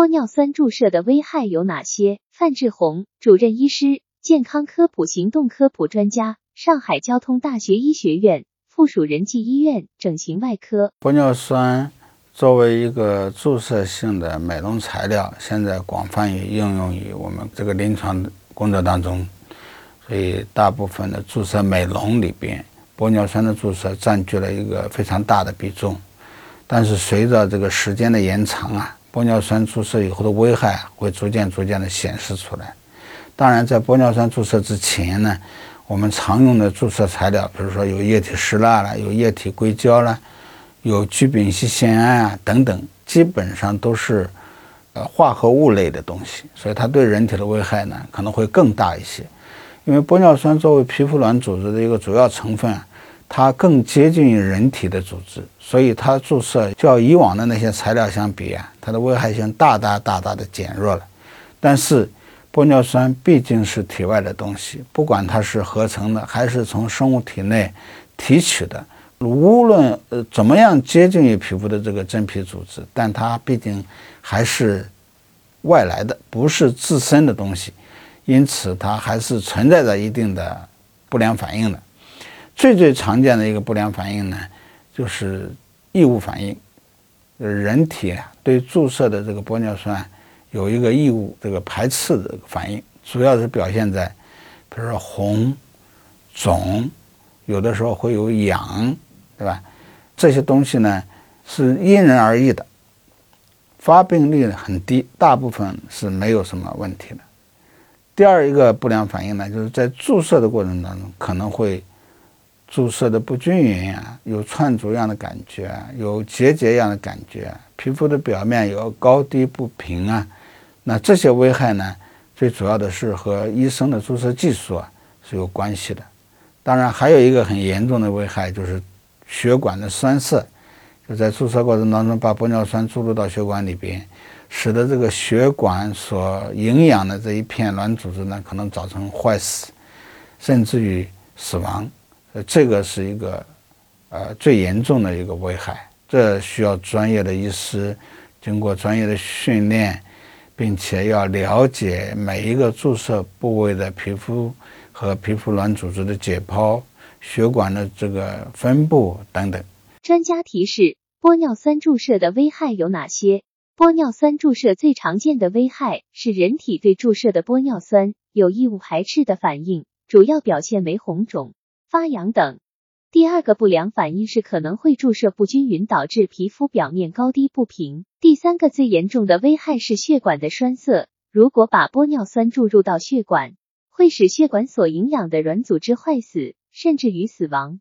玻尿酸注射的危害有哪些？范志红，主任医师，健康科普行动科普专家，上海交通大学医学院附属仁济医院整形外科。玻尿酸作为一个注射性的美容材料，现在广泛于应用于我们这个临床工作当中，所以大部分的注射美容里边，玻尿酸的注射占据了一个非常大的比重。但是随着这个时间的延长啊。玻尿酸注射以后的危害会逐渐逐渐的显示出来。当然，在玻尿酸注射之前呢，我们常用的注射材料，比如说有液体石蜡了，有液体硅胶了，有聚丙烯酰胺啊等等，基本上都是呃化合物类的东西，所以它对人体的危害呢可能会更大一些。因为玻尿酸作为皮肤软组织的一个主要成分。它更接近于人体的组织，所以它注射较以往的那些材料相比啊，它的危害性大大大大的减弱了。但是，玻尿酸毕竟是体外的东西，不管它是合成的还是从生物体内提取的，无论呃怎么样接近于皮肤的这个真皮组织，但它毕竟还是外来的，不是自身的东西，因此它还是存在着一定的不良反应的。最最常见的一个不良反应呢，就是异物反应。人体对注射的这个玻尿酸有一个异物这个排斥的反应，主要是表现在，比如说红、肿，有的时候会有痒，对吧？这些东西呢是因人而异的，发病率很低，大部分是没有什么问题的。第二一个不良反应呢，就是在注射的过程当中可能会。注射的不均匀啊，有串珠样的感觉，有结节样的感觉，皮肤的表面有高低不平啊，那这些危害呢，最主要的是和医生的注射技术啊是有关系的。当然，还有一个很严重的危害就是血管的栓塞，就在注射过程当中把玻尿酸注入到血管里边，使得这个血管所营养的这一片软组织呢可能造成坏死，甚至于死亡。呃，这个是一个，呃，最严重的一个危害。这需要专业的医师经过专业的训练，并且要了解每一个注射部位的皮肤和皮肤软组织的解剖、血管的这个分布等等。专家提示：玻尿酸注射的危害有哪些？玻尿酸注射最常见的危害是人体对注射的玻尿酸有异物排斥的反应，主要表现为红肿。发痒等。第二个不良反应是可能会注射不均匀，导致皮肤表面高低不平。第三个最严重的危害是血管的栓塞。如果把玻尿酸注入到血管，会使血管所营养的软组织坏死，甚至于死亡。